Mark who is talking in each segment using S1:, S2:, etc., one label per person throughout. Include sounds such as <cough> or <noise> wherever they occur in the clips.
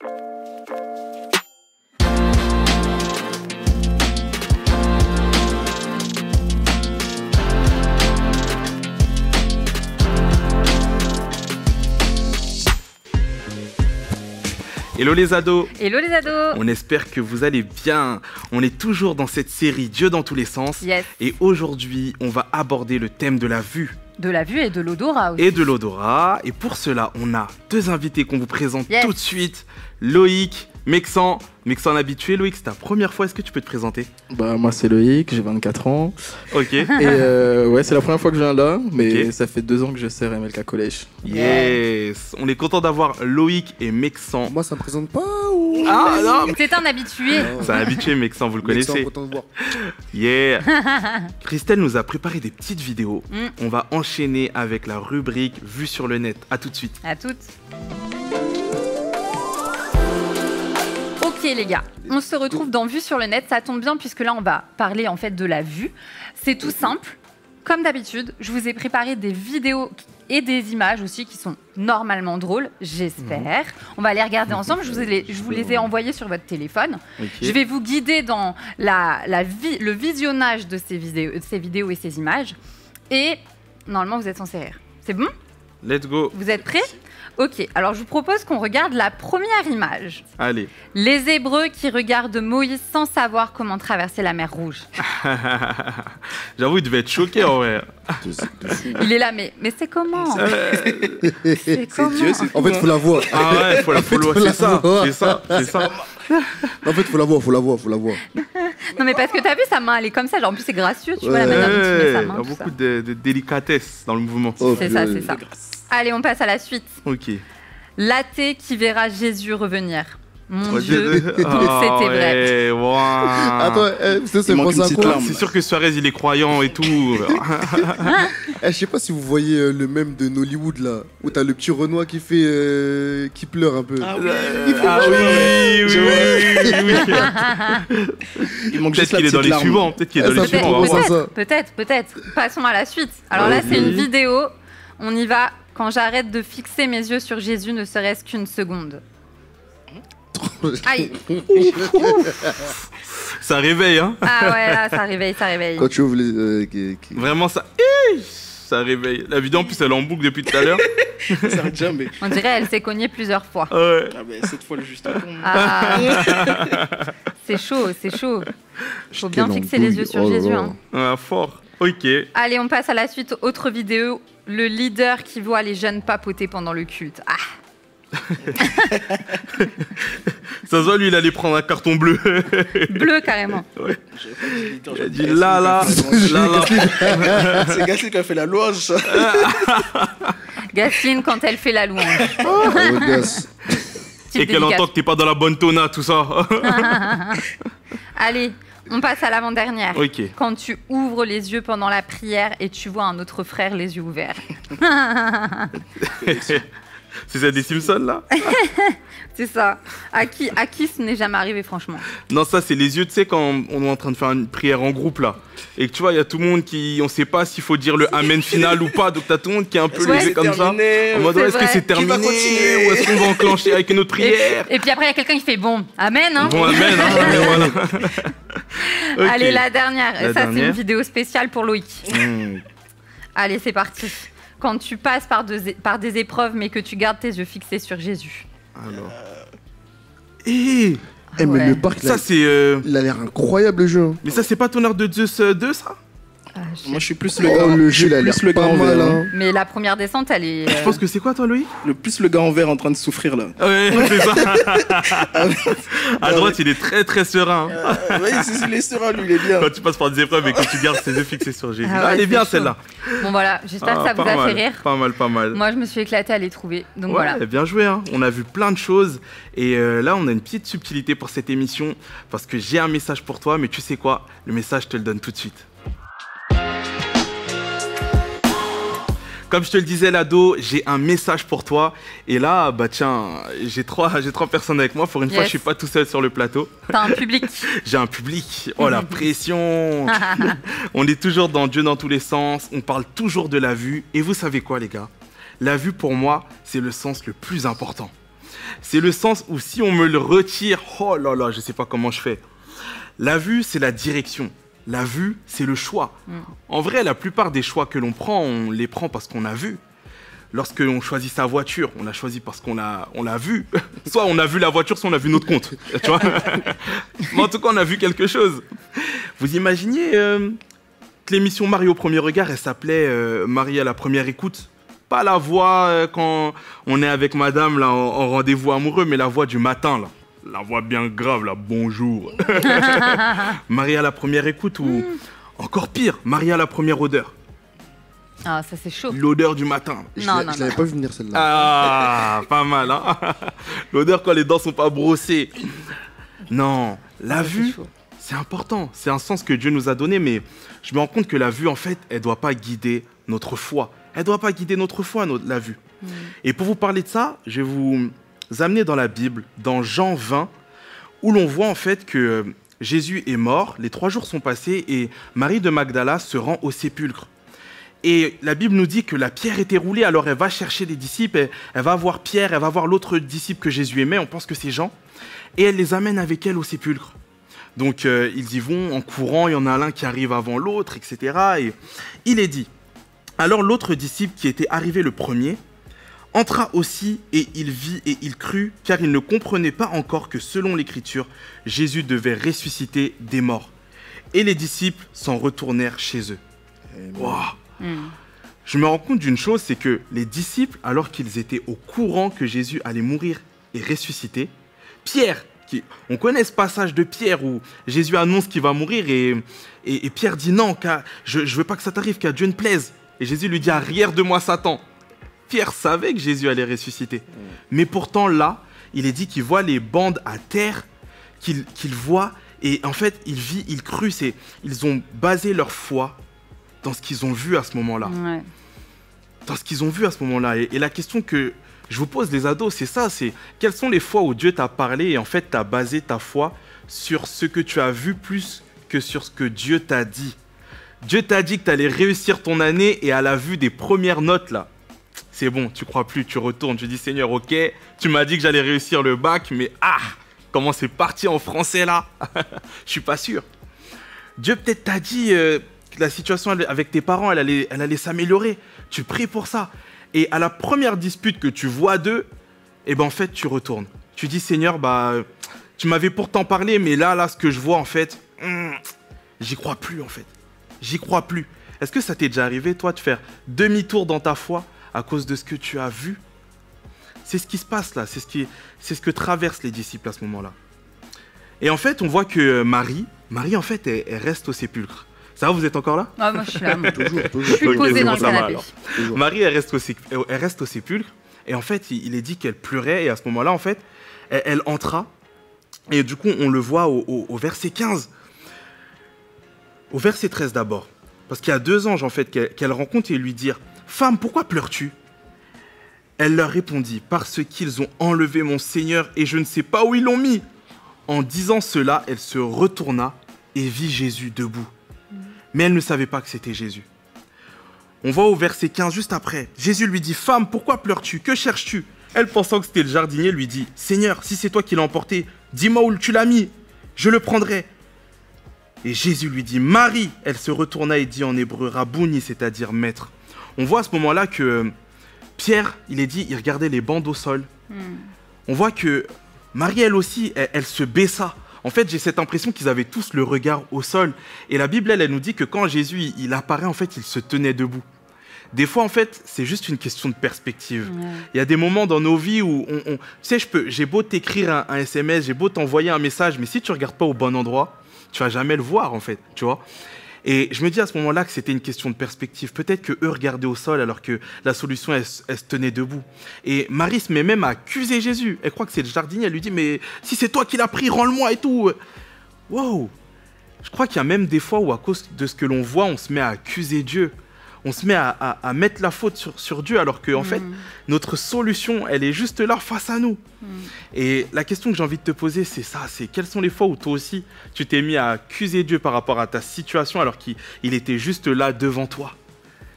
S1: Hello les ados
S2: Hello les ados
S1: On espère que vous allez bien. On est toujours dans cette série Dieu dans tous les sens.
S2: Yes.
S1: Et aujourd'hui, on va aborder le thème de la vue
S2: De la vue et de l'odorat aussi.
S1: et de l'odorat. Et pour cela, on a deux invités qu'on vous présente
S2: Yes.
S1: tout de suite. Loïc, Mexan. Mexan habitué. Loïc, c'est ta première fois. Est-ce que tu peux te présenter?
S3: Bah moi c'est Loïc, j'ai 24 ans.
S1: Ok.
S3: Et euh, ouais c'est la première fois que je viens là, mais ça fait deux ans que je sers MLK Collège.
S1: Yes. On est content d'avoir Loïc et Mexan.
S4: Moi, ça me présente pas ou?
S1: Ah non
S2: C'est un habitué.
S1: C'est un habitué, Mexan, vous le connaissez.
S4: content de voir.
S1: Yeah <laughs> Christelle nous a préparé des petites vidéos.
S2: Mm.
S1: On va enchaîner avec la rubrique Vue sur le net. À tout de suite.
S2: À toutes. Ok les gars, on se retrouve dans Vue sur le net, ça tombe bien puisque là on va parler en fait de la vue. C'est tout simple. Comme d'habitude, je vous ai préparé des vidéos et des images aussi qui sont normalement drôles, j'espère. On va les regarder <laughs> ensemble, je vous, ai- je vous les ai envoyées sur votre téléphone. Je vais vous guider dans la, la vi- le visionnage de ces, vidéos, de ces vidéos et ces images. Et normalement, vous êtes censé rire. C'est bon?
S1: Let's go.
S2: Vous êtes prêts? Ok, alors je vous propose qu'on regarde la première image.
S1: Allez.
S2: Les Hébreux qui regardent Moïse sans savoir comment traverser la mer Rouge. <laughs>
S1: J'avoue, il devait être choqué en vrai.
S2: Il est là, mais, mais c'est comment C'est comment
S3: Dieu, c'est
S4: En fait, faut la voir.
S1: Ah ouais, faut la <laughs> follow.
S4: faut la
S1: C'est ça,
S4: voir.
S1: c'est ça, c'est ça. <laughs>
S4: En fait, faut la voir, faut la voir, faut la voir.
S2: Non, mais parce que t'as vu sa main, elle est comme ça. Genre, en plus, c'est gracieux, tu vois la manière dont sa main.
S1: il y a beaucoup de, de délicatesse dans le mouvement.
S4: Oh,
S2: C'est ça, c'est ça. Allez, on passe à la suite.
S1: Ok.
S2: L'athée qui verra Jésus revenir. Mon Dieu, <laughs> c'était vrai.
S1: ouais, waouh.
S4: Attends, eh, c'est
S3: Il
S1: sûr que Suarez il est croyant et tout. <laughs>
S4: Eh, Je sais pas si vous voyez euh, le même de Nollywood là, où t'as le petit Renoir qui fait, euh, qui pleure un peu.
S3: Ah
S1: Ah oui, oui, oui, oui. <laughs>
S3: Il manque
S1: Peut-être qu'il est dans les suivants. Peut-être qu'il est
S4: Ah,
S1: dans les suivants.
S2: peut-être, peut-être. Passons à la suite. Alors là, c'est une vidéo. On y va. Quand j'arrête de fixer mes yeux sur Jésus, ne serait-ce qu'une seconde. Aïe <laughs>
S1: Ça réveille, hein.
S2: Ah ouais, là, ça réveille, ça réveille.
S4: Quand tu ouvres les. euh, qui- qui-
S1: Vraiment ça. Ça réveille. La vidéo en plus elle est en boucle depuis tout à l'heure. <laughs>
S3: Ça jamais.
S2: On dirait elle s'est cognée plusieurs fois.
S1: Ouais.
S3: Ah ben cette fois le juste tombe.
S2: Ah. <laughs> c'est chaud, c'est chaud. Faut bien
S4: Quelle
S2: fixer les yeux sur
S4: Oh
S2: Jésus.
S4: là.
S2: hein.
S1: Ah, fort. Ok.
S2: Allez, on passe à la suite. Autre vidéo. Le leader qui voit les jeunes papoter pendant le culte. Ah,
S1: Ça se voit, lui, il allait prendre un carton bleu.
S2: bleu carrément.
S1: Il a dit là, là, là, là.
S3: C'est Gasly qui a fait la louange. <laughs>
S2: Gasline quand elle fait la louange. Petite
S1: Et qu'elle entend que t'es pas dans la bonne tona, tout ça. <laughs>
S2: Allez, on passe à l'avant-dernière. Quand tu ouvres les yeux pendant la prière et tu vois un autre frère les yeux ouverts. <laughs>
S1: C'est ça des Simpsons, là <laughs>
S2: C'est ça. À qui, à qui ce n'est jamais arrivé, franchement
S1: Non, ça, c'est les yeux, tu sais, quand on est en train de faire une prière en groupe, là. Et que tu vois, il y a tout le monde qui. On sait pas s'il faut dire le Amen final ou pas. Donc, t'as tout le monde qui est un peu
S2: Ouais.
S1: levé comme ça. En mode, est-ce que c'est terminé
S3: continuer
S1: Ou est-ce qu'on va enclencher avec une autre prière
S2: et puis après, il y a quelqu'un qui fait bon, Amen. Hein
S1: Bon, Amen, hein, <laughs> mais voilà. <laughs> Ok.
S2: Allez, la dernière.
S1: La
S2: ça, c'est une vidéo spéciale pour Loïc.
S1: Hmm.
S2: Allez, c'est parti. Quand tu passes par, deux- par des épreuves, mais que tu gardes tes yeux fixés sur Jésus.
S1: Alors. Eh
S4: Eh, mais
S2: Ouais.
S4: le parc, il a-
S1: Ça, c'est. euh,
S4: il a l'air incroyable le jeu. hein.
S1: Mais ça, c'est pas ton heure de Zeus euh, 2, ça?
S2: Ah, je-
S3: Moi je suis plus le
S4: Oh,
S3: gars.
S4: le
S3: je
S4: jeu, il
S3: plus le gars
S4: pas
S3: en
S4: mal.
S3: vert. hein.
S2: Mais la première descente, elle est.
S1: Je
S2: euh,
S1: pense que c'est quoi, toi, Louis
S3: Le plus le gars en vert en train de souffrir là.
S1: Ouais, c'est ça. <laughs> à droite, il est très très serein. hein.
S3: oui, c'est les sereins lui, il est bien.
S1: Quand tu passes par des épreuves et que tu gardes tes yeux fixés sur Jésus.
S2: Ah
S1: Ah,
S2: ouais,
S1: elle est bien celle-là.
S2: Bon, voilà. J'espère
S1: Ah,
S2: que ça vous a
S1: mal,
S2: fait rire.
S1: Pas mal, pas mal.
S2: Moi, je me suis éclatée à les trouver. Donc
S1: ouais,
S2: voilà.
S1: bien joué. Hein. On a vu plein de choses. Et euh, là, on a une petite subtilité pour cette émission. Parce que j'ai un message pour toi. Mais tu sais quoi? Le message, je te le donne tout de suite. Comme je te le disais, l'ado, j'ai un message pour toi. Et là, bah tiens, j'ai trois, j'ai trois personnes avec moi. Pour une fois, je suis pas tout seul sur le plateau.
S2: T'as un public. <laughs>
S1: J'ai un public. Oh la <laughs> pression. <laughs> On est toujours dans Dieu dans tous les sens. On parle toujours de la vue. Et vous savez quoi, les gars? La vue, pour moi, c'est le sens le plus important. C'est le sens où si on me le retire, oh là là, je sais pas comment je fais. La vue, c'est la direction. La vue, c'est le choix.
S2: Mm.
S1: En vrai, la plupart des choix que l'on prend, on les prend parce qu'on a vu. Lorsque l'on choisit sa voiture, on l'a choisi parce qu'on l'a, on l'a vu. <laughs> soit on a vu la voiture, soit on a vu notre compte. <laughs> Tu vois <laughs> Mais en tout cas, on a vu quelque chose. Vous imaginez euh, que l'émission Marie au premier regard, elle s'appelait euh, Marie à la première écoute Pas la voix euh, quand on est avec madame là, en, en rendez-vous amoureux, mais la voix du matin là. La voix bien grave là, bonjour. <laughs> Marie à la première écoute ou encore pire, Marie à la première odeur.
S2: Ah, ça c'est chaud.
S1: L'odeur du matin.
S4: Je
S2: Non, non,
S4: je l'avais pas vu venir celle-là.
S1: Ah, pas mal, hein <laughs> L'odeur quand les dents sont pas brossées. Non, la
S2: Ah,
S1: vue,
S2: c'est
S1: important. C'est un sens que Dieu nous a donné, mais je me rends compte que la vue, en fait, elle doit pas guider notre foi. Elle doit pas guider notre foi, notre- la vue. Et pour vous parler de ça, je vais vous amener dans la Bible, dans Jean 20, où l'on voit en fait que Jésus est mort, les trois jours sont passés et Marie de Magdala se rend au sépulcre. Et la Bible nous dit que la pierre était roulée, alors elle va chercher les disciples, elle, elle va voir Pierre, elle va voir l'autre disciple que Jésus aimait, on pense que c'est Jean, et elle les amène avec elle au sépulcre. Donc euh, ils y vont en courant, il y en a l'un qui arrive avant l'autre, etc. Et il est dit, alors l'autre disciple qui était arrivé le premier, entra aussi et il vit et il crut, car il ne comprenait pas encore que selon l'Écriture, Jésus devait ressusciter des morts. Et les disciples s'en retournèrent chez eux. Waouh
S2: Mm.
S1: je me rends compte d'une chose, c'est que les disciples, alors qu'ils étaient au courant que Jésus allait mourir et ressusciter, Pierre, qui, on connaît ce passage de Pierre où Jésus annonce qu'il va mourir et, et- et Pierre dit non, qu'à- je ne veux pas que ça t'arrive, qu'à Dieu ne plaise. Et Jésus lui dit arrière de moi Satan. Pierre savait que Jésus allait ressusciter. Mais pourtant là, il est dit qu'il voit les bandes à terre, qu'il qu'il voit, et en fait, il vit, il crut, c'est, ils ont basé leur foi dans ce qu'ils ont vu à ce moment-là
S2: Ouais.
S1: dans ce qu'ils ont vu à ce moment-là. Et, et la question que je vous pose, les ados, c'est ça, c'est quelles sont les fois où Dieu t'a parlé et en fait t'as basé ta foi sur ce que tu as vu plus que sur ce que Dieu t'a dit? Dieu t'a dit que tu allais réussir ton année et à la vue des premières notes là, c'est bon, tu crois plus, tu retournes, tu dis Seigneur, ok, tu m'as dit que j'allais réussir le bac, mais ah, comment c'est parti en français là? <laughs> Je suis pas sûr. Dieu peut-être t'a dit euh, que la situation avec tes parents, elle allait, s'améliorer. Tu pries pour ça. Et à la première dispute que tu vois d'eux, eh ben en fait, tu retournes. Tu dis, Seigneur, bah, tu m'avais pourtant parlé, mais là, là, ce que je vois, en fait, hmm, j'y crois plus, en fait. J'y crois plus. Est-ce que ça t'est déjà arrivé, toi, de faire demi-tour dans ta foi à cause de ce que tu as vu C'est ce qui se passe là. C'est ce, qui, c'est ce que traversent les disciples à ce moment-là. Et en fait, on voit que Marie, Marie, en fait, elle, elle reste au sépulcre. Ça va, vous êtes encore là?
S2: Ah, moi, je suis là. <laughs> moi.
S4: Toujours,
S2: Je
S4: toujours.
S2: suis posée dans le canapé.
S4: toujours.
S1: Marie, elle reste, au, sé- elle reste au sépulcre. Et en fait, il, il est dit qu'elle pleurait. Et à ce moment-là, en fait, elle, elle entra. Et du coup, on le voit au, au- au verset 15. Au verset 13 d'abord. Parce qu'il y a deux anges, en fait, qu'elle qu'elle rencontre et lui dire Femme, pourquoi pleures-tu? Elle leur répondit Parce qu'ils ont enlevé mon Seigneur et je ne sais pas où ils l'ont mis. En disant cela, elle se retourna et vit Jésus debout. Mais elle ne savait pas que c'était Jésus. On va au verset 15 juste après. Jésus lui dit Femme, pourquoi pleures-tu? Que cherches-tu? Elle, pensant que c'était le jardinier, lui dit Seigneur, si c'est toi qui l'as emporté, dis-moi où tu l'as mis. Je le prendrai. Et Jésus lui dit Marie. Elle se retourna et dit en hébreu Rabouni, c'est-à-dire maître. On voit à ce moment-là que euh, Pierre, il est dit, il regardait les bandes au sol.
S2: Hmm.
S1: On voit que Marie, elle aussi, elle, elle se baissa. En fait, j'ai cette impression qu'ils avaient tous le regard au sol. Et la Bible, elle, elle nous dit que quand Jésus, il, il apparaît, en fait, il se tenait debout. Des fois, en fait, c'est juste une question de perspective.
S2: Ouais.
S1: Il y a des moments dans nos vies où, on, on- tu sais, je peux, j'ai beau t'écrire un, un SMS, j'ai beau t'envoyer un message, mais si tu regardes pas au bon endroit, tu vas jamais le voir, en fait, tu vois. Et je me dis à ce moment-là que c'était une question de perspective. Peut-être que eux regardaient au sol alors que la solution, elle, elle se tenait debout. Et Marie se met même à accuser Jésus. Elle croit que c'est le jardinier. Elle lui dit, mais si c'est toi qui l'as pris, rends-le-moi et tout. Wow. Je crois qu'il y a même des fois où à cause de ce que l'on voit, on se met à accuser Dieu. On se met à, à- à mettre la faute sur, sur Dieu alors que, en fait,
S2: Mm.
S1: notre solution, elle est juste là face à nous. Et la question que j'ai envie de te poser, c'est ça, c'est quelles sont les fois où toi aussi, tu t'es mis à accuser Dieu par rapport à ta situation alors qu'il il était juste là devant toi?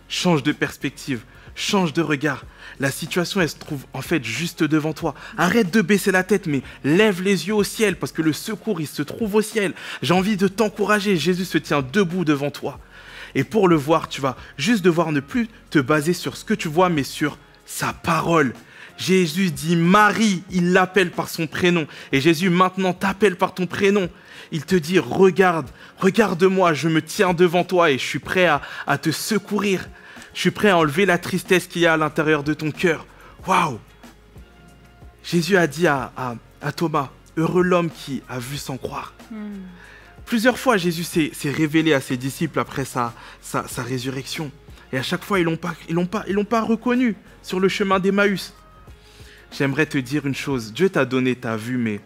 S1: Change de perspective. change de regard. La situation, elle se trouve en fait juste devant toi. Arrête de baisser la tête, mais lève les yeux au ciel, parce que le secours, il se trouve au ciel. J'ai envie de t'encourager. Jésus se tient debout devant toi. Et pour le voir, tu vas juste devoir ne plus te baser sur ce que tu vois, mais sur sa parole. Jésus dit Marie, il l'appelle par son prénom. Et Jésus maintenant t'appelle par ton prénom. Il te dit, regarde, regarde-moi, je me tiens devant toi et je suis prêt à, te secourir. Je suis prêt à enlever la tristesse qu'il y a à l'intérieur de ton cœur. Waouh Jésus a dit à, à- à Thomas, heureux l'homme qui a vu sans croire. Plusieurs fois, Jésus s'est révélé à ses disciples après sa, sa, sa résurrection. Et à chaque fois, ils ne l'ont pas, reconnu sur le chemin d'Emmaüs. J'aimerais te dire une chose. Dieu t'a donné ta vue, mais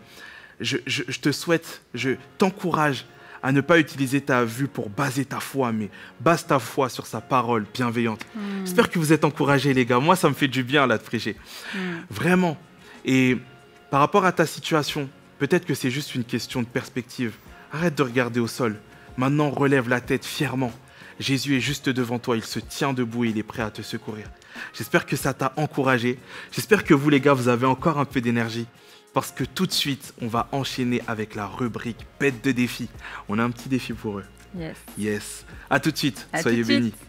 S1: je, je- je te souhaite, je t'encourage à ne pas utiliser ta vue pour baser ta foi, mais base ta foi sur sa parole bienveillante. J'espère que vous êtes encouragés, les gars. Moi, ça me fait du bien, là, de prêcher. Vraiment. Et par rapport à ta situation, peut-être que c'est juste une question de perspective. Arrête de regarder au sol. Maintenant, relève la tête fièrement. Jésus est juste devant toi, il se tient debout et il est prêt à te secourir. J'espère que ça t'a encouragé. J'espère que vous, les gars, vous avez encore un peu d'énergie. Parce que tout de suite, on va enchaîner avec la rubrique bête de défi. On a un petit défi pour eux.
S2: Yes.
S1: Yes. À tout de suite.
S2: À
S1: Soyez bénis. <laughs>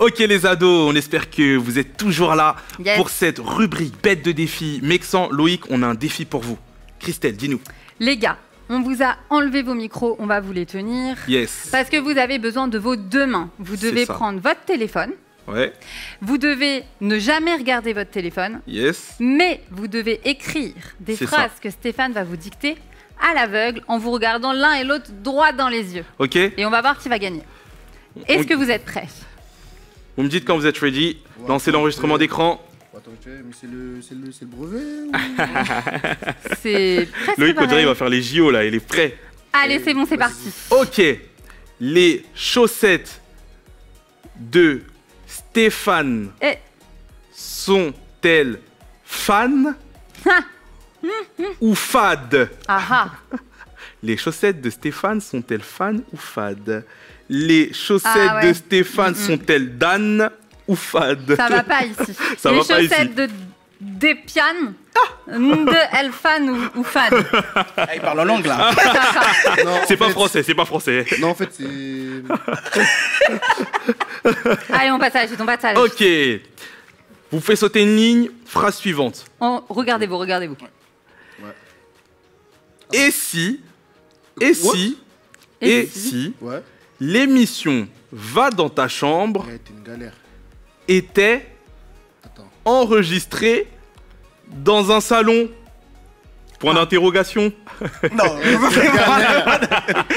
S1: Ok les ados, on espère que vous êtes toujours là
S2: Yes.
S1: pour cette rubrique bête de défi. Mexan, Loïc, on a un défi pour vous. Christelle, dis-nous.
S2: Les gars, on vous a enlevé vos micros, on va vous les tenir.
S1: Yes.
S2: Parce que vous avez besoin de vos deux mains. Vous devez prendre votre téléphone.
S1: Ouais.
S2: Vous devez ne jamais regarder votre téléphone.
S1: Yes.
S2: Mais vous devez écrire des phrases que Stéphane va vous dicter à l'aveugle en vous regardant l'un et l'autre droit dans les yeux.
S1: Ok.
S2: Et on va voir qui va gagner. Est-ce
S1: On-
S2: que vous êtes prêts?
S1: Vous me dites quand vous êtes ready. Lancez l'enregistrement d'écran.
S4: Attends, tu sais, mais c'est le, c'est le, c'est le brevet ou- <laughs>
S2: C'est presque
S1: Loïc, on dirait,
S2: pareil.
S1: il va faire les JO là. Il est prêt.
S2: Allez, c'est bon, c'est parti.
S1: Ok. Les chaussettes de Stéphane
S2: Eh.
S1: sont-elles fans <laughs> ou fades
S2: Ah ah. <laughs>
S1: Les chaussettes de Stéphane sont-elles fans ou fades Les chaussettes
S2: Ah ouais.
S1: de Stéphane sont-elles dan ou
S2: Ça va pas ici. <laughs>
S1: Ça
S2: les
S1: va pas
S2: chaussettes de Depian, de Elfan ou, ou Fan.
S3: Ah, il parle en langue là. <laughs>
S1: C'est pas
S4: fait-
S1: français, c'est pas français.
S4: Non, en fait, c'est. <laughs>
S2: Allez, on passe à la suite, on passe à la suite.
S1: Ok. Vous faites sauter une ligne, phrase suivante.
S2: On- Regardez-vous, regardez-vous.
S1: Et si, et
S4: What
S1: si,
S2: Et
S1: et
S2: si
S1: si,
S4: Ouais.
S1: l'émission Va dans ta chambre
S4: Ouais, t'es une galère.
S1: Était
S4: Attends.
S1: enregistrée dans un salon Point d'interrogation. <laughs>
S3: Non,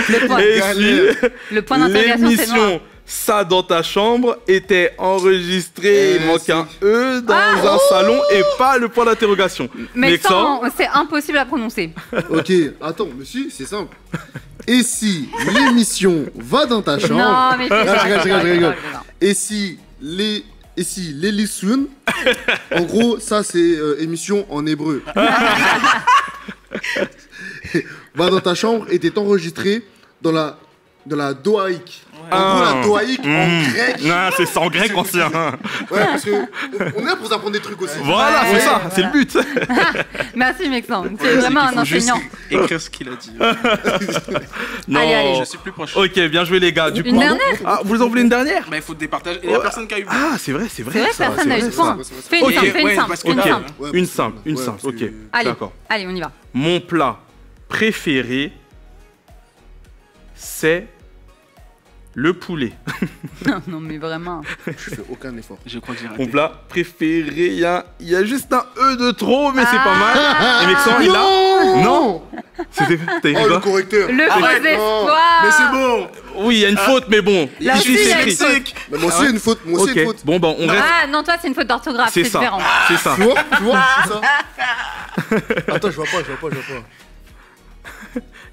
S2: Le point,
S1: Et
S4: galère.
S1: si
S2: le point d'interrogation, c'est
S1: Ça dans ta chambre était enregistrée,
S4: Eh,
S1: il manque un E dans
S2: Ah,
S1: un salon et pas le point d'interrogation.
S2: Mais sans, c'est impossible à prononcer. <laughs>
S4: Ok, attends, monsieur, c'est simple. Et si l'émission va dans ta chambre
S2: Non, mais je
S4: Ah, rigole, je rigole, je rigole.
S2: rigole.
S4: Et si les et si les <laughs> Sun, en gros, ça c'est euh, émission en hébreu. <laughs> Va dans ta chambre et t'es enregistré dans la dans la doaïque. En gros, la doaïque en
S1: Mmh.
S4: grec.
S1: Non, c'est ça en grec ancien. <laughs>
S4: Ouais, parce que on est là pour vous apprendre des trucs aussi.
S1: Voilà,
S2: Ouais,
S1: c'est ça,
S2: voilà.
S1: c'est le but. <laughs>
S2: Merci, Mexan. Tu es vraiment un enseignant.
S3: écrire ce qu'il a dit. <laughs>
S1: Non.
S2: Allez, allez.
S3: Je suis plus proche.
S1: Ok, bien joué les gars. Du
S2: Une
S1: coup,
S2: dernière
S1: Ah, vous en voulez une dernière?
S3: Bah, il faut départager. Il y a personne qui a eu.
S1: Ah, c'est vrai, c'est vrai.
S2: C'est vrai,
S1: ça,
S2: personne n'a eu de point. Fais une simple, fais une simple, une
S1: Ok,
S2: simple.
S1: Une simple, ok.
S2: Allez,
S1: D'accord.
S2: allez, on y va.
S1: Mon plat préféré, c'est le poulet. <laughs>
S2: Non, non, mais vraiment.
S4: Je fais aucun effort.
S3: Je crois que j'ai
S1: Mon
S3: raté.
S1: plat préféré, il y a, il y a juste un E de trop, mais c'est pas
S2: Ah.
S1: mal. Et Mexan, il a.
S4: Non
S1: Non C'était. T'as
S4: Oh, le
S1: quoi
S4: correcteur
S2: Le faux
S4: non.
S2: espoir.
S3: Mais c'est bon
S1: Oui, il y a une faute, mais bon.
S2: Là aussi, il y
S1: c'est
S2: a une faute.
S4: Mais moi aussi,
S1: Ah ouais
S4: une faute. Moi aussi,
S1: Ok,
S4: une faute.
S1: bon, bah, on reste.
S2: Ah non, toi, c'est une faute d'orthographe,
S1: C'est
S2: c'est
S1: ça.
S2: différent.
S1: C'est ça.
S4: Tu vois Tu vois c'est ça <laughs> Attends, je vois pas, je vois pas, je vois pas.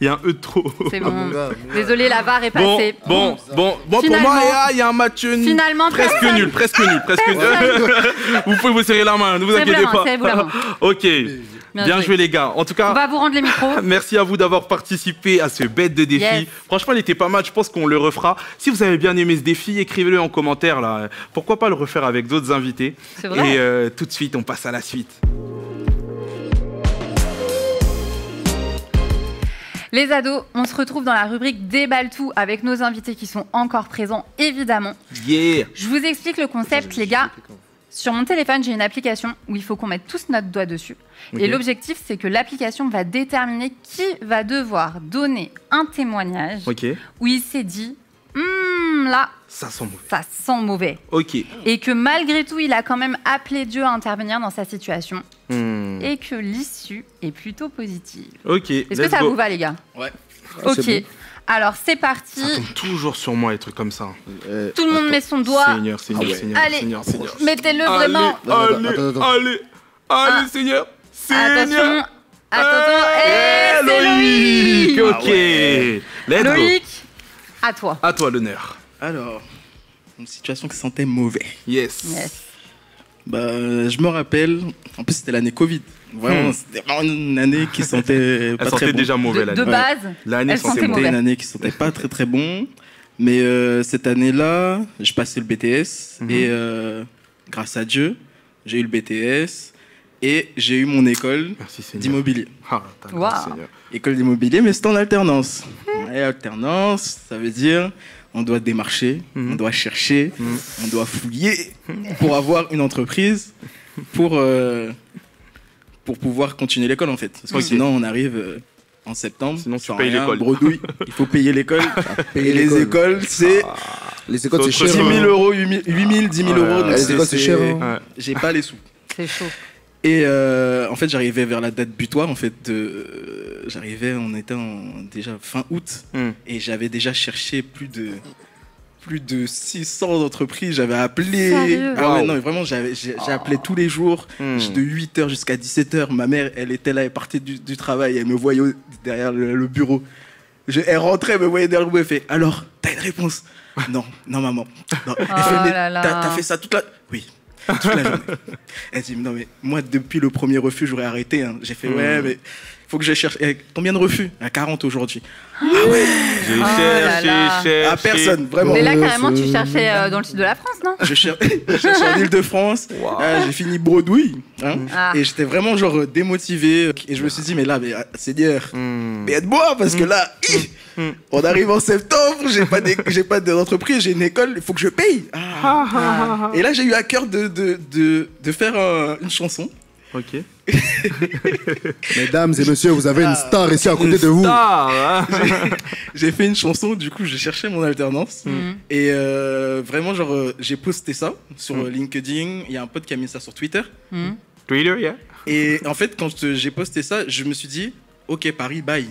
S1: Il y a un E de trop.
S2: C'est
S4: Ah,
S2: bon. Désolé, la VAR est
S1: Bon,
S2: passée.
S1: bon, bon, bon, pour
S2: Finalement-
S1: moi, il y a un match nul.
S2: Finalement,
S1: presque
S2: personne.
S1: nul, presque nul, presque nul. <laughs> vous pouvez vous serrer la main, ne vous inquiétez pas.
S2: serrez-vous la main.
S1: ok, bien, joué les gars. En tout cas,
S2: On va vous rendre les micros. <laughs>
S1: Merci à vous d'avoir participé à ce bête de défi.
S2: Yes.
S1: Franchement, il était pas mal. Je pense qu'on le refera. Si vous avez bien aimé ce défi, écrivez-le en commentaire. Là. Pourquoi pas le refaire avec d'autres invités
S2: C'est vrai.
S1: Et euh, tout de suite, on passe à la suite.
S2: Les ados, on se retrouve dans la rubrique Déballe tout avec nos invités qui sont encore présents, évidemment.
S1: Yeah
S2: Je vous explique le concept, les gars. Sur mon téléphone, j'ai une application où il faut qu'on mette tous notre doigt dessus. Et l'objectif, c'est que l'application va déterminer qui va devoir donner un témoignage
S1: Ok.
S2: où il s'est dit Hum, là,
S1: Ça sent mauvais.
S2: ça sent mauvais.
S1: Ok.
S2: Et que malgré tout, il a quand même appelé Dieu à intervenir dans sa situation.
S1: Hmm.
S2: Et que l'issue est plutôt positive.
S1: Ok.
S2: Est-ce que
S1: let's
S2: ça
S1: go.
S2: vous va, les gars
S3: Ouais.
S2: Ok.
S4: c'est
S2: Alors, c'est parti.
S1: Ça tombe toujours sur moi, les trucs comme ça.
S4: Euh,
S2: Tout le monde met son doigt.
S1: Seigneur, Seigneur,
S4: Ah ouais.
S1: Seigneur,
S2: Allez.
S1: Seigneur, Seigneur.
S2: Mettez-le
S1: Allez,
S2: vraiment.
S1: Allez,
S4: attends, attends.
S1: allez, allez,
S2: Ah.
S1: Seigneur, Seigneur.
S2: Attention. Attention.
S1: Eh,
S2: Et c'est
S1: Loïc.
S2: Loïc.
S1: Ok. Let's go.
S2: Loïc, à toi.
S1: À toi l'honneur.
S3: Alors, une situation qui sentait mauvais.
S1: Yes.
S2: Yes.
S3: Bah, je me rappelle, en plus c'était l'année Covid. Vraiment,
S1: Hmm.
S3: c'était vraiment une année qui sentait <laughs>
S1: Elle
S3: pas
S1: sentait
S3: très bon.
S1: déjà mauvais
S2: De, de
S1: l'année.
S2: base,
S1: L'année
S2: elle
S1: sentait
S2: sentait
S1: mauvais.
S3: Une année qui sentait pas très très bon. Mais euh, cette année-là, je passais le BTS
S1: Mhm.
S3: et euh, grâce à Dieu, j'ai eu le BTS et j'ai eu mon école d'immobilier.
S1: Ah,
S2: Wow.
S3: École d'immobilier, mais c'était en alternance. Et alternance, ça veut dire on doit démarcher,
S1: Mhm.
S3: on doit chercher,
S1: Mhm.
S3: on doit fouiller pour avoir une entreprise pour, euh, pour pouvoir continuer l'école en fait. Parce que
S1: Ok.
S3: sinon on arrive euh, en septembre,
S1: Sinon, tu payes l'école.
S3: bredouille. <laughs> Il faut payer l'école.
S4: payer
S3: Et les écoles, c'est
S4: Les écoles, c'est cher.
S1: autre
S3: 10 chose.000
S4: hein.
S3: euros, 8 000, 8 000, 10 000
S1: Ouais,
S3: euros. donc.
S4: Les écoles, c'est cher, hein.
S3: J'ai pas les sous.
S2: c'est chaud.
S3: Et euh, en fait, j'arrivais vers la date butoir. En fait, de, euh, j'arrivais, on était en, déjà fin août.
S1: Hmm.
S3: Et j'avais déjà cherché plus de plus de 600 entreprises. J'avais appelé.
S2: Sérieux
S3: Ah ouais,
S1: Wow.
S3: non, mais vraiment, j'avais- j'ai j'ai appelé tous les jours.
S1: Hmm.
S3: De 8h jusqu'à 17h. Ma mère, elle était là, elle partait du, du travail. Elle me voyait derrière le, le bureau. Je- elle rentrait, elle me voyait derrière le bureau. Elle fait Alors, t'as une réponse? Non, non, maman. Non. Elle fait,
S2: Oh
S3: t'as fait ça toute la. Oui. Toute la journée. Elle dit non mais moi depuis le premier refus j'aurais arrêté. hein. J'ai fait
S1: Hmm.
S3: ouais mais faut que je cherche. Eh, combien de refus? À 40 aujourd'hui.
S1: J'ai
S2: Oh là
S1: cherché, cherché.
S3: À personne vraiment.
S2: Mais là,
S4: Ouais,
S2: carrément, tu cherchais euh, dans le sud de la France, non?
S3: Je cherche <laughs> en Ile-de-France.
S1: Wow.
S3: Ah, J'ai fini bredouille. hein.
S2: Ah.
S3: Et j'étais vraiment genre euh, démotivé. Et je me suis dit mais là mais ah, Seigneur.
S1: Hmm.
S3: Mais aide-moi parce que là, hi,
S1: Mm.
S3: on arrive en septembre, j'ai pas d'é- j'ai pas d'entreprise, j'ai une école, il faut que je paye. Ah.
S2: Ah.
S3: Et là, j'ai eu à cœur de, de, de, de faire euh, une chanson.
S1: Ok. <laughs>
S4: Mesdames et messieurs, vous avez une star ici à côté de vous.
S1: Ah, hein. <laughs>
S3: J'ai fait une chanson, du coup, j'ai cherché mon alternance.
S2: Mhm.
S3: Et euh, vraiment, genre, euh, j'ai posté ça sur
S1: Mm.
S3: LinkedIn. Il y a un pote qui a mis ça sur Twitter.
S2: Mhm.
S1: Twitter, yeah.
S3: Et en fait, quand euh, j'ai posté ça, je me suis dit, ok, Paris, bye.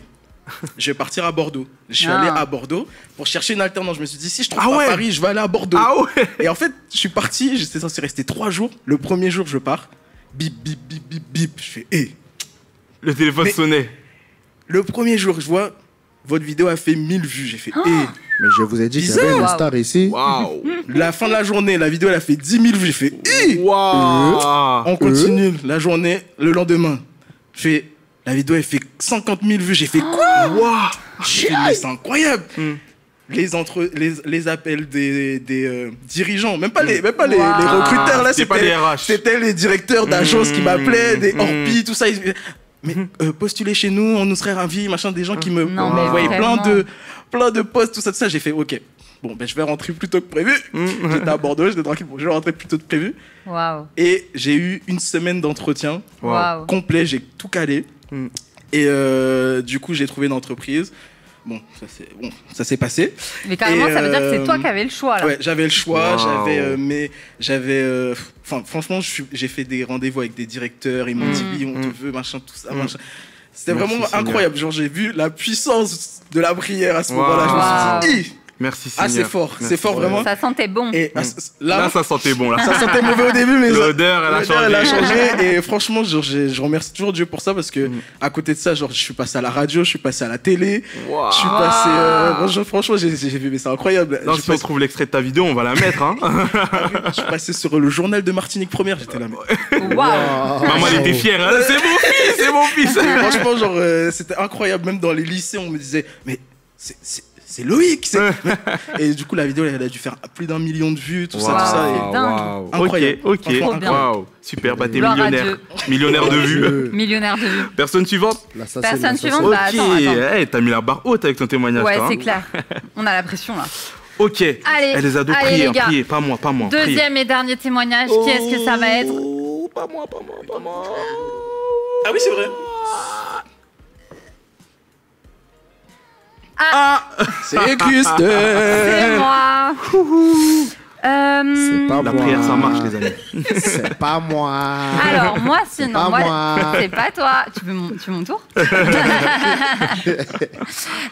S3: Je vais partir à Bordeaux. Je suis
S2: Ah.
S3: allé à Bordeaux pour chercher une alternance. Je me suis dit, si je trouve
S1: Ah
S3: pas
S1: ouais.
S3: Paris, je vais aller à Bordeaux.
S1: Ah ouais.
S3: Et en fait, je suis parti, j'étais censé rester trois jours. Le premier jour, je pars. Bip, bip, bip, bip, bip. Je fais, hé.
S1: Le téléphone
S3: Mais-
S1: sonnait.
S3: Le premier jour, je vois, votre vidéo a fait 1000 vues. J'ai fait, hé. <gasps>
S4: Mais je vous ai dit qu'il y avait une
S2: Wow.
S4: star ici.
S1: Waouh. <laughs>
S3: La fin de la journée, la vidéo, elle a fait 10 000 vues. J'ai fait, hé.
S1: Waouh.
S3: On continue la journée, le lendemain. Je fais, la vidéo, elle fait 50 000 vues. J'ai fait, quoi?
S1: Waouh.
S3: J'ai fait, mais c'est incroyable.
S1: Hmm.
S3: Les, entre, les, les appels des, des euh, dirigeants, même pas les, même pas les,
S2: Wow.
S3: les recruteurs, là,
S1: C'était pas les
S3: directeurs d'agences qui
S1: Hmm.
S3: m'appelaient, des
S1: Hmm.
S3: Orpi, tout ça. Ils- Mais euh, postulez chez nous, on nous serait ravis, machin, des gens qui me
S2: Non,
S3: plein de, plein de posts, tout ça, tout ça. J'ai fait, ok, bon, ben je vais rentrer plus tôt que prévu.
S1: Hmm. <laughs>
S3: J'étais à Bordeaux, j'étais tranquille, bon, je vais rentrer plus tôt que prévu. Et j'ai eu une semaine d'entretien complet, j'ai tout calé. Et euh, du coup, j'ai trouvé une entreprise. Bon, ça s'est bon, ça s'est passé.
S2: Mais carrément,
S3: Et,
S2: ça veut dire que c'est
S3: euh,
S2: toi qui avais le choix, là.
S3: Ouais, j'avais le choix,
S1: Wow.
S3: j'avais euh, mais j'avais euh, enfin franchement, j'ai fait des rendez-vous avec des directeurs, ils m'ont
S2: Mm.
S3: dit oui, on
S1: Mm.
S3: te veut, machin tout ça,
S1: Mm.
S3: machin. C'était
S1: Merci,
S3: vraiment
S1: Seigneur.
S3: incroyable, genre j'ai vu la puissance de la prière à ce
S1: Wow.
S3: moment-là, je me suis dit,
S1: Merci
S3: Ah,
S1: Seigneur.
S3: c'est fort, c'est fort vraiment.
S2: Ça sentait bon.
S3: Et ah, c- là,
S1: Là, ça sentait bon, là.
S3: ça sentait mauvais au début, mais
S1: L'odeur, elle a
S3: l'odeur, elle a
S1: changé.
S3: changé. Et franchement, genre, je remercie toujours Dieu pour ça parce que
S1: Mm.
S3: à côté de ça, genre, je suis passé à la radio, je suis passé à la télé,
S1: Waouh.
S3: je suis passé. euh, franchement, franchement, j'ai vu, mais c'est incroyable.
S1: Non,
S3: Je
S1: si
S3: suis
S1: on
S3: passé-
S1: trouve l'extrait de ta vidéo, on va la mettre. Hein. <laughs>
S3: je suis passé sur le journal de Martinique Première, j'étais là. mais-
S2: Waouh.
S1: Maman, elle était fière. hein. C'est mon fils, c'est mon fils.
S3: Franchement, genre, euh, c'était incroyable. Même dans les lycées, on me disait, mais c'est- c'est Loïc. c'est- <laughs> et du coup, la vidéo, elle a dû faire plus d'un million de vues, tout ça, tout ça. Et-.
S1: Ok,
S3: Incroyable.
S1: ok.
S2: Incroyable.
S1: Waouh, super. Bah, t'es millionnaire. Millionnaire de vues. <laughs>
S2: Millionnaire de vues.
S1: Personne suivante
S2: Personne suivante.
S1: Ok,
S2: bah, attends, attends.
S1: Eh, t'as mis la barre haute avec ton témoignage.
S2: Ouais,
S1: toi, hein.
S2: c'est clair. On a la pression là.
S1: Ok.
S2: Allez,
S1: Eh, les ados,
S2: allez,
S1: priez,
S2: les gars.
S1: priez. Pas moi, pas moi. priez.
S2: Deuxième et dernier témoignage, qui est-ce que ça va être?
S1: Oh, Pas moi, pas moi, pas moi.
S3: Ah oui, c'est vrai. C'est Christelle.
S2: C'est moi. <laughs>
S4: Pas
S1: La
S4: moi.
S1: prière, ça marche, les amis. <laughs>
S4: C'est pas moi.
S2: Alors, moi, c'est non,
S4: pas
S2: moi,
S4: moi.
S2: c'est pas toi. Tu veux mon, tu veux mon tour? <laughs>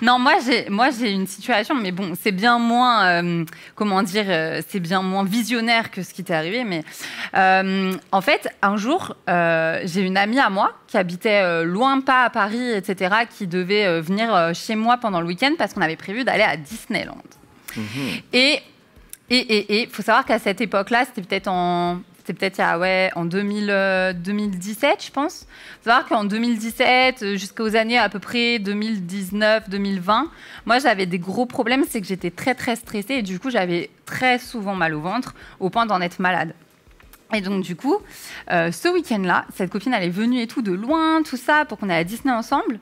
S2: Non, moi, j'ai, moi, j'ai une situation, mais bon, c'est bien moins, euh, comment dire, euh, c'est bien moins visionnaire que ce qui t'est arrivé. Mais euh, en fait, un jour, euh, j'ai une amie à moi qui habitait euh, loin pas à Paris, etc., qui devait euh, venir euh, chez moi pendant le week-end parce qu'on avait prévu d'aller à Disneyland. Et et et et faut savoir qu'à cette époque-là, c'était peut-être en c'était peut-être il y a, ouais, en 2000, euh, 2017, je pense. faut savoir qu'en 2017, euh, jusqu'aux années à peu près 2019-2020, moi j'avais des gros problèmes, c'est que j'étais très très stressée et du coup j'avais très souvent mal au ventre au point d'en être malade. Et donc du coup, euh, ce week-end-là, cette copine elle est venue et tout de loin, tout ça, pour qu'on aille à Disney ensemble.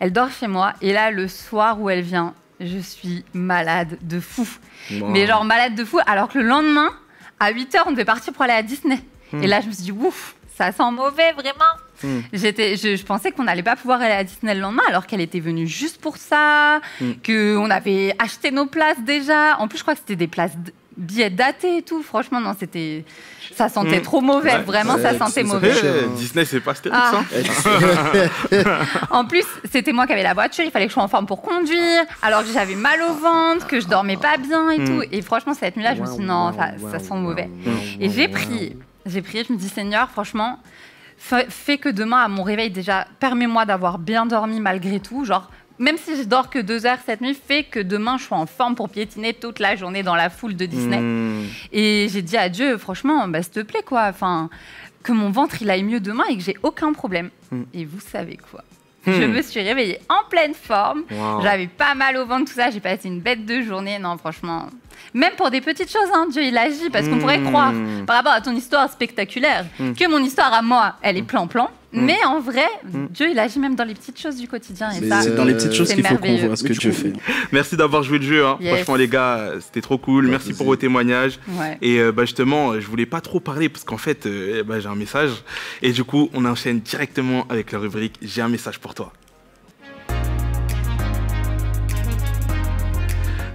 S2: Elle dort chez moi et là le soir où elle vient, je suis malade de fou. Mais genre malade de fou, alors que le lendemain, à 8h, on devait partir pour aller à Disney. Et là, je me suis dit, ouf, ça sent mauvais, vraiment.
S1: Hmm.
S2: J'étais, je, je pensais qu'on n'allait pas pouvoir aller à Disney le lendemain, alors qu'elle était venue juste pour ça,
S1: Hmm.
S2: qu'on avait acheté nos places déjà. En plus, je crois que c'était des places billets datés et tout. Franchement, non, c'était, ça sentait
S1: Hmm.
S2: trop mauvais.
S1: Ouais.
S2: Vraiment,
S4: Ouais,
S2: ça
S4: ça-
S2: sentait
S4: ça
S2: mauvais.
S1: Disney, c'est pas Astérix,
S2: Ah.
S1: hein <laughs>
S2: En plus, c'était moi qui avais la voiture, il fallait que je sois en forme pour conduire, alors que j'avais mal au ventre, que je dormais pas bien et tout. Et franchement, cette nuit-là, je me suis dit, non, ça, ça sent mauvais. Et j'ai prié, j'ai prié, je me dis, Seigneur, franchement, fa- fais que demain, à mon réveil, déjà, permets-moi d'avoir bien dormi malgré tout. Genre, même si je dors que deux heures cette nuit, fais que demain, je sois en forme pour piétiner toute la journée dans la foule de Disney.
S1: Hmm.
S2: Et j'ai dit à Dieu, franchement, bah, s'il te plaît, quoi. Enfin, que mon ventre, il aille mieux demain et que j'ai aucun problème.
S1: Hmm.
S2: Et vous savez quoi?
S1: Hmm.
S2: Je me suis réveillée en pleine forme.
S1: Wow.
S2: J'avais pas mal au ventre, tout ça. J'ai passé une bête de journée. Non, franchement. Même pour des petites choses, hein, Dieu, il agit. Parce qu'on pourrait croire, par rapport à ton histoire spectaculaire, que mon histoire à moi, elle est plan-plan.
S1: Hmm.
S2: Mais en vrai,
S1: Hmm.
S2: Dieu, il agit même dans les petites choses du quotidien. Et
S3: C'est dans les petites choses qu'il faut qu'on voit ce que Dieu fait. <laughs>
S1: Merci d'avoir joué le jeu. hein.
S2: Yes.
S1: Franchement, les gars, c'était trop cool.
S4: Pas
S1: Merci pour vos témoignages.
S2: ouais.
S1: Et euh, bah, justement, euh, je voulais pas trop parler parce qu'en fait, euh, eh ben, j'ai un message. Et du coup, on enchaîne directement avec la rubrique J'ai un message pour toi.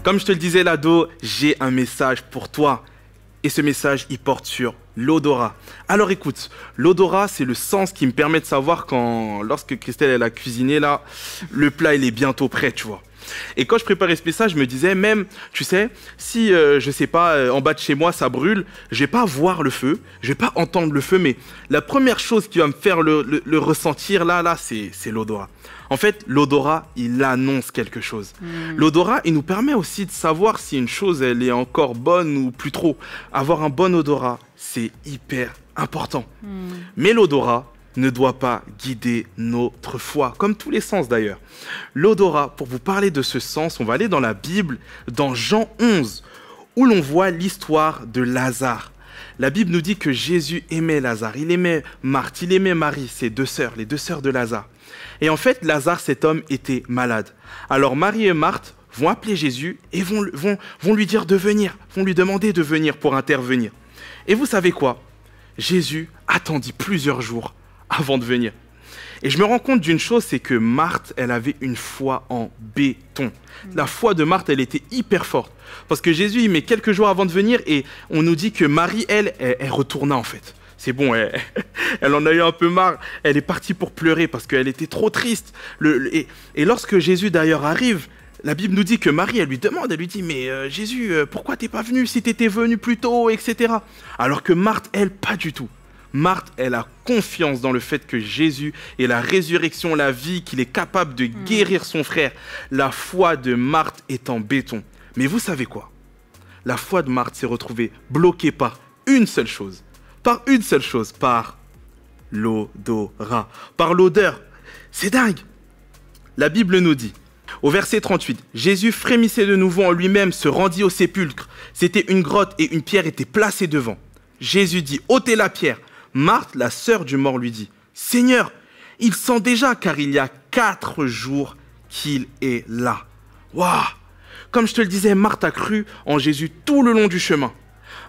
S1: Comme je te le disais, Lado, j'ai un message pour toi. Et ce message, il porte sur l'odorat. Alors écoute, l'odorat, c'est le sens qui me permet de savoir quand, lorsque Christelle, elle a cuisiné, là, le plat, il est bientôt prêt, tu vois. Et quand je préparais ce message, je me disais, même, tu sais, si, euh, je sais pas, euh, en bas de chez moi, ça brûle, je vais pas voir le feu, je vais pas entendre le feu, mais la première chose qui va me faire le, le- le ressentir, là, là, c'est l'odorat. En fait, l'odorat, il annonce quelque chose.
S2: Hmm.
S1: L'odorat, il nous permet aussi de savoir si une chose, elle est encore bonne ou plus trop. Avoir un bon odorat, c'est hyper important.
S2: Hmm.
S1: Mais l'odorat ne doit pas guider notre foi, comme tous les sens d'ailleurs. L'odorat, pour vous parler de ce sens, on va aller dans la Bible, dans Jean 11, où l'on voit l'histoire de Lazare. La Bible nous dit que Jésus aimait Lazare, il aimait Marthe, il aimait Marie, ses deux sœurs, les deux sœurs de Lazare. Et en fait, Lazare, cet homme, était malade. Alors Marie et Marthe vont appeler Jésus et vont, vont, vont lui dire de venir, vont lui demander de venir pour intervenir. Et vous savez quoi? Jésus attendit plusieurs jours avant de venir. Et je me rends compte d'une chose, c'est que Marthe, elle avait une foi en béton. La foi de Marthe, elle était hyper forte. Parce que Jésus, il met quelques jours avant de venir et on nous dit que Marie, elle, elle, elle retourna en fait. C'est bon, elle, <laughs> elle en a eu un peu marre. Elle est partie pour pleurer parce qu'elle était trop triste. Le- le- et, et lorsque Jésus d'ailleurs arrive, la Bible nous dit que Marie, elle lui demande, elle lui dit, mais euh, Jésus, euh, pourquoi t'es pas venu si t'étais venu plus tôt, etc. Alors que Marthe, elle, pas du tout. Marthe, elle a confiance dans le fait que Jésus est la résurrection, la vie, qu'il est capable de guérir son frère. La foi de Marthe est en béton. Mais vous savez quoi? La foi de Marthe s'est retrouvée bloquée par une seule chose. Par une seule chose, par l'odorat, par l'odeur. C'est dingue. La Bible nous dit, au verset 38, Jésus frémissait de nouveau en lui-même, se rendit au sépulcre. C'était une grotte et une pierre était placée devant. Jésus dit, ôtez la pierre. Marthe, la sœur du mort, lui dit, Seigneur, il sent déjà car il y a quatre jours qu'il est là. Waouh Comme je te le disais, Marthe a cru en Jésus tout le long du chemin.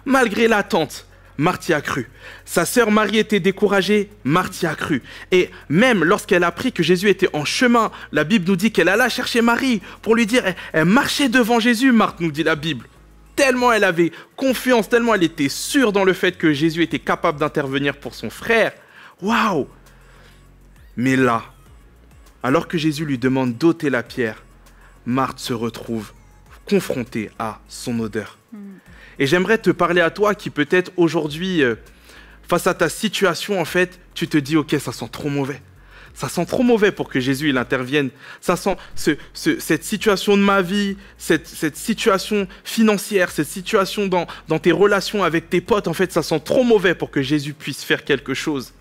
S1: Malgré l'attente, Marthe y a cru. Sa sœur Marie était découragée, Marthe y a cru. Et même lorsqu'elle a appris que Jésus était en chemin, la Bible nous dit qu'elle alla chercher Marie pour lui dire, elle, elle marchait devant Jésus, Marthe nous dit la Bible. Tellement elle avait confiance, tellement elle était sûre dans le fait que Jésus était capable d'intervenir pour son frère. Waouh Mais là, alors que Jésus lui demande d'ôter la pierre, Marthe se retrouve confrontée à son odeur. Et j'aimerais te parler à toi qui peut-être aujourd'hui, euh, face à ta situation, en fait, tu te dis, ok, ça sent trop mauvais. Ça sent trop mauvais pour que Jésus il intervienne. Ça sent ce- cette situation de ma vie, cette, cette situation financière, cette situation dans, dans tes relations avec tes potes. En fait, ça sent trop mauvais pour que Jésus puisse faire quelque chose.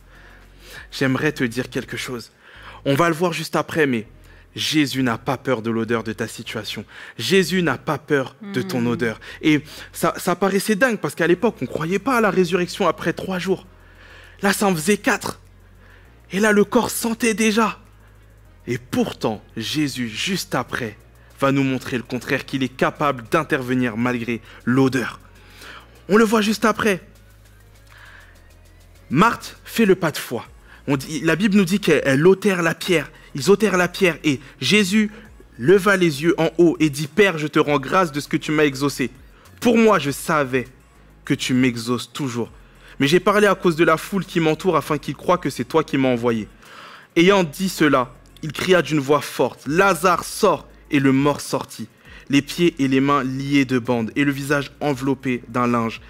S1: J'aimerais te dire quelque chose. On va le voir juste après, mais Jésus n'a pas peur de l'odeur de ta situation. Jésus n'a pas peur de ton odeur. Et ça, ça paraissait dingue parce qu'à l'époque, on ne croyait pas à la résurrection après trois jours. Là, ça en faisait quatre. Et là, le corps sentait déjà. Et pourtant, Jésus, juste après, va nous montrer le contraire, qu'il est capable d'intervenir malgré l'odeur. On le voit juste après. Marthe fait le pas de foi. On dit, la Bible nous dit qu'elle ôtèrent la pierre. Ils ôtèrent la pierre et Jésus leva les yeux en haut et dit Père, je te rends grâce de ce que tu m'as exaucé. Pour moi, je savais que tu m'exauces toujours. Mais j'ai parlé à cause de la foule qui m'entoure afin qu'ils croient que c'est toi qui m'as envoyé. Ayant dit cela, il cria d'une voix forte Lazare sort Et le mort sortit, les pieds et les mains liés de bandes et le visage enveloppé d'un linge.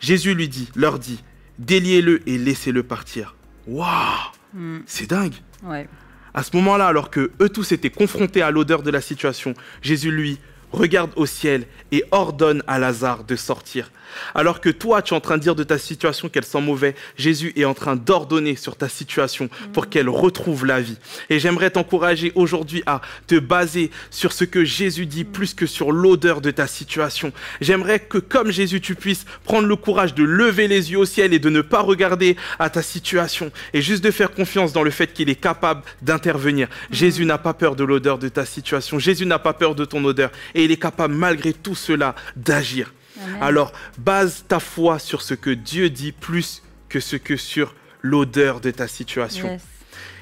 S1: Jésus lui dit, leur dit Déliez-le et laissez-le partir. Waouh
S2: Hmm,
S1: C'est dingue
S2: ouais.
S1: À ce moment-là, alors que eux tous étaient confrontés à l'odeur de la situation, Jésus lui regarde au ciel et ordonne à Lazare de sortir. Alors que toi, tu es en train de dire de ta situation qu'elle sent mauvais, Jésus est en train d'ordonner sur ta situation pour qu'elle retrouve la vie. Et j'aimerais t'encourager aujourd'hui à te baser sur ce que Jésus dit plus que sur l'odeur de ta situation. J'aimerais que comme Jésus, tu puisses prendre le courage de lever les yeux au ciel et de ne pas regarder à ta situation et juste de faire confiance dans le fait qu'il est capable d'intervenir. Jésus n'a pas peur de l'odeur de ta situation. Jésus n'a pas peur de ton odeur il est capable malgré tout cela d'agir. Alors, base ta foi sur ce que Dieu dit plus que ce que sur l'odeur de ta situation.
S2: Yes.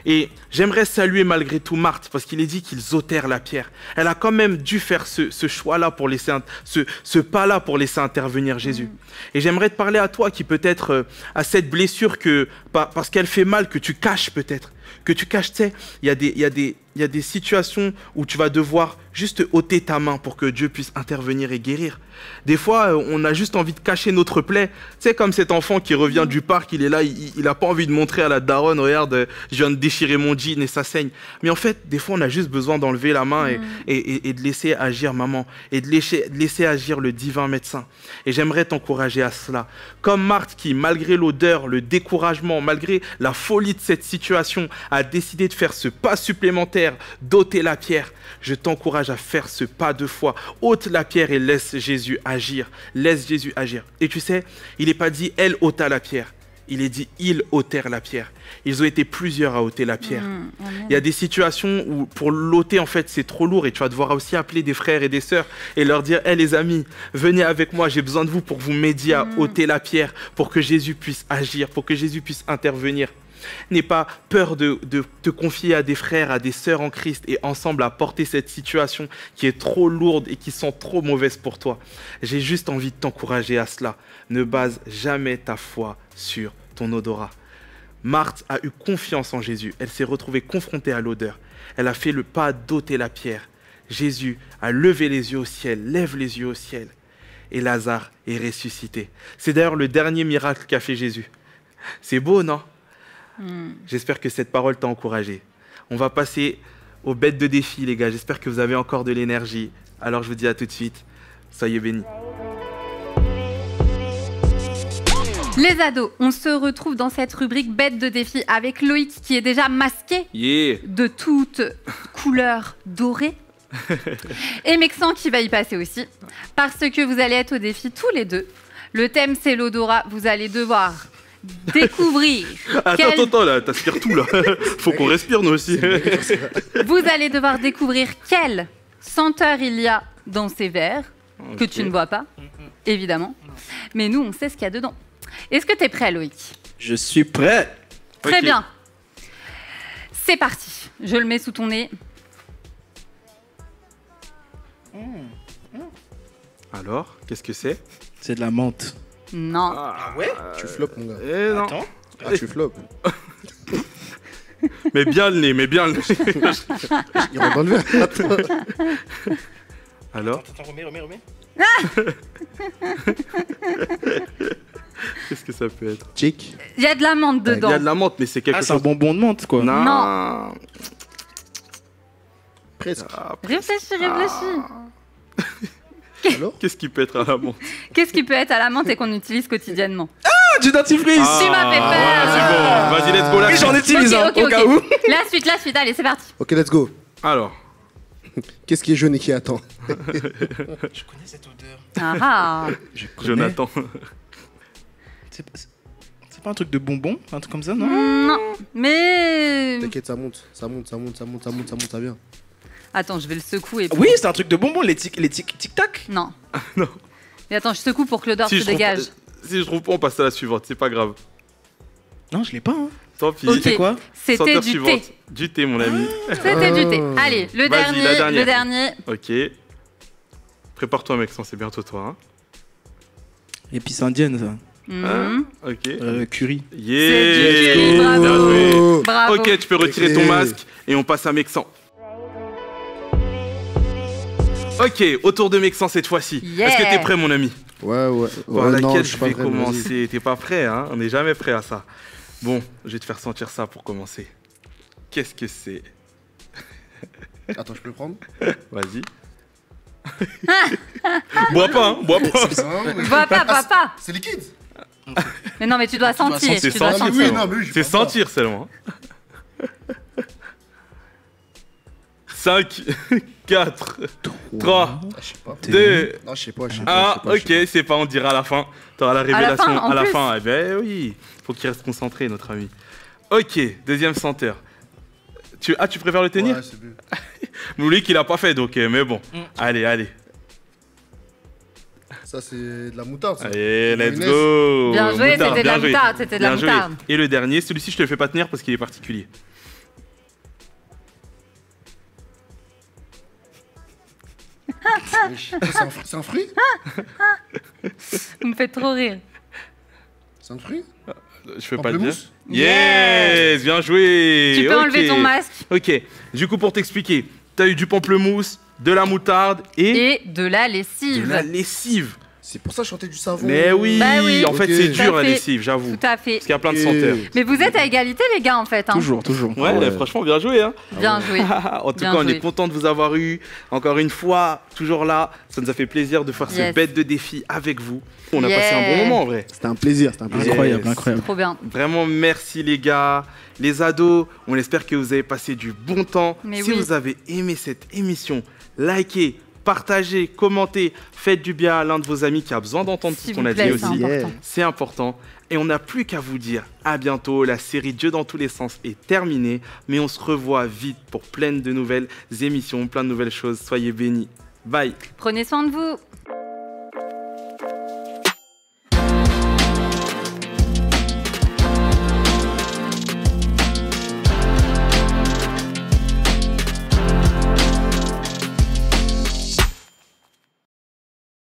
S1: Et j'aimerais saluer malgré tout Marthe, parce qu'il est dit qu'ils ôtèrent la pierre. Elle a quand même dû faire ce, ce choix-là pour laisser, ce, ce pas-là pour laisser intervenir Jésus. Et j'aimerais te parler à toi qui peut-être euh, a cette blessure que, pa- parce qu'elle fait mal, que tu caches peut-être. Que tu caches, tu sais, il y, a des- il y, a des- il y a des situations où tu vas devoir juste ôter ta main pour que Dieu puisse intervenir et guérir. Des fois, euh, on a juste envie de cacher notre plaie. Tu sais, comme cet enfant qui revient du parc, il est là, il n'a pas envie de montrer à la daronne, regarde, euh, je viens de déchirer mon jean et ça saigne. Mais en fait, des fois, on a juste besoin d'enlever la main et, et- et- et de laisser agir maman, et de laisser, de laisser agir le divin médecin. Et j'aimerais t'encourager à cela. Comme Marthe qui, malgré l'odeur, le découragement, malgré la folie de cette situation, a décidé de faire ce pas supplémentaire, d'ôter la pierre, je t'encourage à faire ce pas de foi. ôte la pierre et laisse Jésus agir. Laisse Jésus agir. Et tu sais, il n'est pas dit elle ôta la pierre. Il est dit ils ôtèrent la pierre. Ils ont été plusieurs à ôter la pierre.
S2: Amen.
S1: Il y a des situations où pour l'ôter, en fait, c'est trop lourd et tu vas devoir aussi appeler des frères et des sœurs et leur dire Hé les amis, venez avec moi, j'ai besoin de vous pour vous m'aider à ôter la pierre, pour que Jésus puisse agir, pour que Jésus puisse intervenir. N'aie pas peur de, te confier à des frères, à des sœurs en Christ et ensemble à porter cette situation qui est trop lourde et qui sent trop mauvaise pour toi. J'ai juste envie de t'encourager à cela. Ne base jamais ta foi sur ton odorat. Marthe a eu confiance en Jésus. Elle s'est retrouvée confrontée à l'odeur. Elle a fait le pas d'ôter la pierre. Jésus a levé les yeux au ciel, lève les yeux au ciel. Et Lazare est ressuscité. C'est d'ailleurs le dernier miracle qu'a fait Jésus. C'est beau, non?
S2: Hmm.
S1: J'espère que cette parole t'a encouragé. On va passer aux bêtes de défi, les gars. J'espère que vous avez encore de l'énergie. Alors je vous dis à tout de suite. Soyez bénis.
S2: Les ados, on se retrouve dans cette rubrique bête de défi avec Loïc qui est déjà masqué
S1: Yeah
S2: de toutes couleurs dorées. <laughs> Et Mexan qui va y passer aussi. Parce que vous allez être au défi tous les deux. Le thème c'est l'odorat. Vous allez devoir <laughs> découvrir.
S1: Attends,
S2: quel-
S1: attends, attends, là, t'aspires tout là. <laughs> Faut qu'on respire nous aussi. <laughs>
S2: Vous allez devoir découvrir quelle senteur il y a dans ces verres que tu ne bois pas, évidemment. Mais nous, on sait ce qu'il y a dedans. Est-ce que tu es prêt, Loïc?
S3: Je suis prêt.
S2: Très bien. C'est parti. Je le mets sous ton nez.
S1: Alors, qu'est-ce que c'est?
S3: C'est de la menthe.
S2: Non.
S1: Ah
S3: ouais
S4: Tu floppes, mon gars.
S1: Eh non.
S3: Attends.
S4: Ah, tu floppes. <laughs>
S1: Mais bien le nez, mais bien le nez.
S4: Il rentre dans le verre. <laughs> Attends.
S1: Alors,
S3: Attends, remets, remets, remets. <laughs>
S1: qu'est-ce que ça peut être?
S4: Chick.
S2: Il y a de la menthe
S1: Il y
S2: dedans.
S1: a de la menthe, mais c'est quelque
S3: Ah, c'est un
S1: chose.
S3: bonbon de menthe, quoi.
S1: Non.
S2: Non.
S4: Presque.
S1: Ah,
S2: Réfléchis, réfléchis.
S4: Alors <laughs>
S1: Qu'est-ce qui peut être à la menthe
S2: Qu'est-ce qui peut être à la menthe et qu'on utilise quotidiennement
S3: Ah, du dentifrice
S2: Tu m'as fait peur.
S1: Voilà, c'est bon. Vas-y, let's go là.
S3: J'en utilise un,
S2: ok,
S3: au cas où.
S2: La suite, la suite. Allez, c'est parti.
S4: Ok, let's go.
S1: Alors, <laughs>
S4: Qu'est-ce qui est jaune et qui attend <laughs>
S3: Je connais cette odeur.
S2: Ah, ah.
S3: Je connais.
S1: Jonathan.
S3: C'est pas- c'est pas un truc de bonbon Un truc comme ça, non?
S2: Non, mais...
S4: T'inquiète, ça monte. Ça monte, ça monte, ça monte, ça monte, ça monte, ça vient.
S2: Attends, je vais le secouer.
S3: Oui, c'est un truc de bonbon, les tic- les tic- tic-tac.
S2: Non.
S1: Non.
S2: Mais attends, je secoue pour que l'odeur
S1: Si
S2: se
S1: trouve
S2: dégage.
S1: si je trouve pas, on passe à la suivante. C'est pas grave.
S3: Non, je l'ai pas. Hein.
S1: Tant pis.
S2: Ok.
S3: C'est quoi
S2: C'était du
S1: suivante.
S2: thé.
S1: Du thé, mon ami. <laughs>
S2: C'était du thé.
S4: Ah.
S2: Allez, le dernier, le dernier.
S1: Ok. Prépare-toi, mec, c'est bientôt toi.
S3: Épice indienne, ça.
S1: Hein Ok.
S3: Euh, curry.
S1: Yeah
S2: C'est du curry, bravo.
S4: Oh
S2: Bravo.
S1: Ok, tu peux retirer ton masque et on passe à Mexan. Ok, autour de Mexan cette fois-ci.
S2: Yeah.
S1: Est-ce que t'es prêt, mon ami
S4: Ouais, ouais.
S1: Par
S4: Ouais, non,
S1: laquelle
S4: je
S1: je vais
S4: prêt,
S1: commencer. T'es pas prêt, hein? On n'est jamais prêt à ça. Bon, je vais te faire sentir ça pour commencer. Qu'est-ce que c'est? <laughs>
S4: Attends, je peux le prendre?
S1: Vas-y. <laughs> bois pas, hein Bois pas.
S2: Bois pas, bois pas.
S4: C'est liquide?
S2: Mais non, mais tu dois sentir.
S1: C'est sentir
S4: oui,
S2: sentir.
S1: seulement. 5, 4, 3,
S4: Ah, je sais pas.
S1: 2,
S4: Non, je sais pas, je sais pas.
S1: Ah, ok, c'est pas, on dira à la fin. T'auras la
S2: la
S1: révélation
S2: fin, en
S1: à la fin. Eh ben oui, faut qu'il reste concentré, notre ami. Ok, deuxième senteur. Tu, ah, tu préfères le tenir?
S4: Ouais, c'est mieux. <laughs>
S1: Moulik, il a pas fait, donc, euh, mais bon.
S3: Mm.
S1: Allez, allez.
S4: Ça, c'est de la moutarde. ça.
S1: Allez, let's go.
S2: Bien joué,
S1: Moutarde,
S2: c'était de la moutarde, c'était de la
S1: Bien joué.
S2: moutarde.
S1: Et le dernier, celui-ci, je te le fais pas tenir parce qu'il est particulier.
S4: C'est un, un fruit?
S2: Vous me faites trop rire.
S4: C'est un fruit?
S1: Je peux pas le dire. Yes, bien joué.
S2: Tu peux enlever ton masque
S1: Ok, du coup, pour t'expliquer, t'as eu du pamplemousse, de la moutarde et,
S2: et de la
S1: de
S2: lessive.
S1: la lessive.
S4: C'est pour ça que je chantais du savon.
S1: Mais oui,
S2: Bah oui.
S1: en fait, c'est dur
S2: à
S1: la lessive, j'avoue.
S2: Tout à fait.
S1: Parce qu'il y a plein de senteurs.
S2: Mais vous êtes à égalité, les gars, en fait. hein.
S3: Toujours, toujours.
S1: Ouais,
S4: Ouais.
S1: franchement, bien joué. Hein.
S2: Bien joué. <laughs>
S1: en tout
S2: Bien
S1: cas, on est content de vous avoir eu. Encore une fois, toujours là. Ça nous a fait plaisir de faire ce
S2: Yes.
S1: bête de défi avec vous. On a
S2: Yeah.
S1: passé un bon moment en vrai.
S4: C'était un plaisir, c'était un plaisir.
S3: Incroyable,
S1: Yes.
S3: incroyable.
S2: Trop bien.
S1: Vraiment, merci les gars. Les ados, on espère que vous avez passé du bon temps.
S2: Mais
S1: si
S2: oui.
S1: vous avez aimé cette émission, likez, partagez, commentez, faites du bien à l'un de vos amis qui a besoin d'entendre tout ce qu'on a dit aussi. C'est important. Et on n'a plus qu'à vous dire à bientôt. La série Dieu dans tous les sens est terminée. Mais on se revoit vite pour plein de nouvelles émissions, plein de nouvelles choses. Soyez bénis. Bye.
S2: Prenez soin de vous.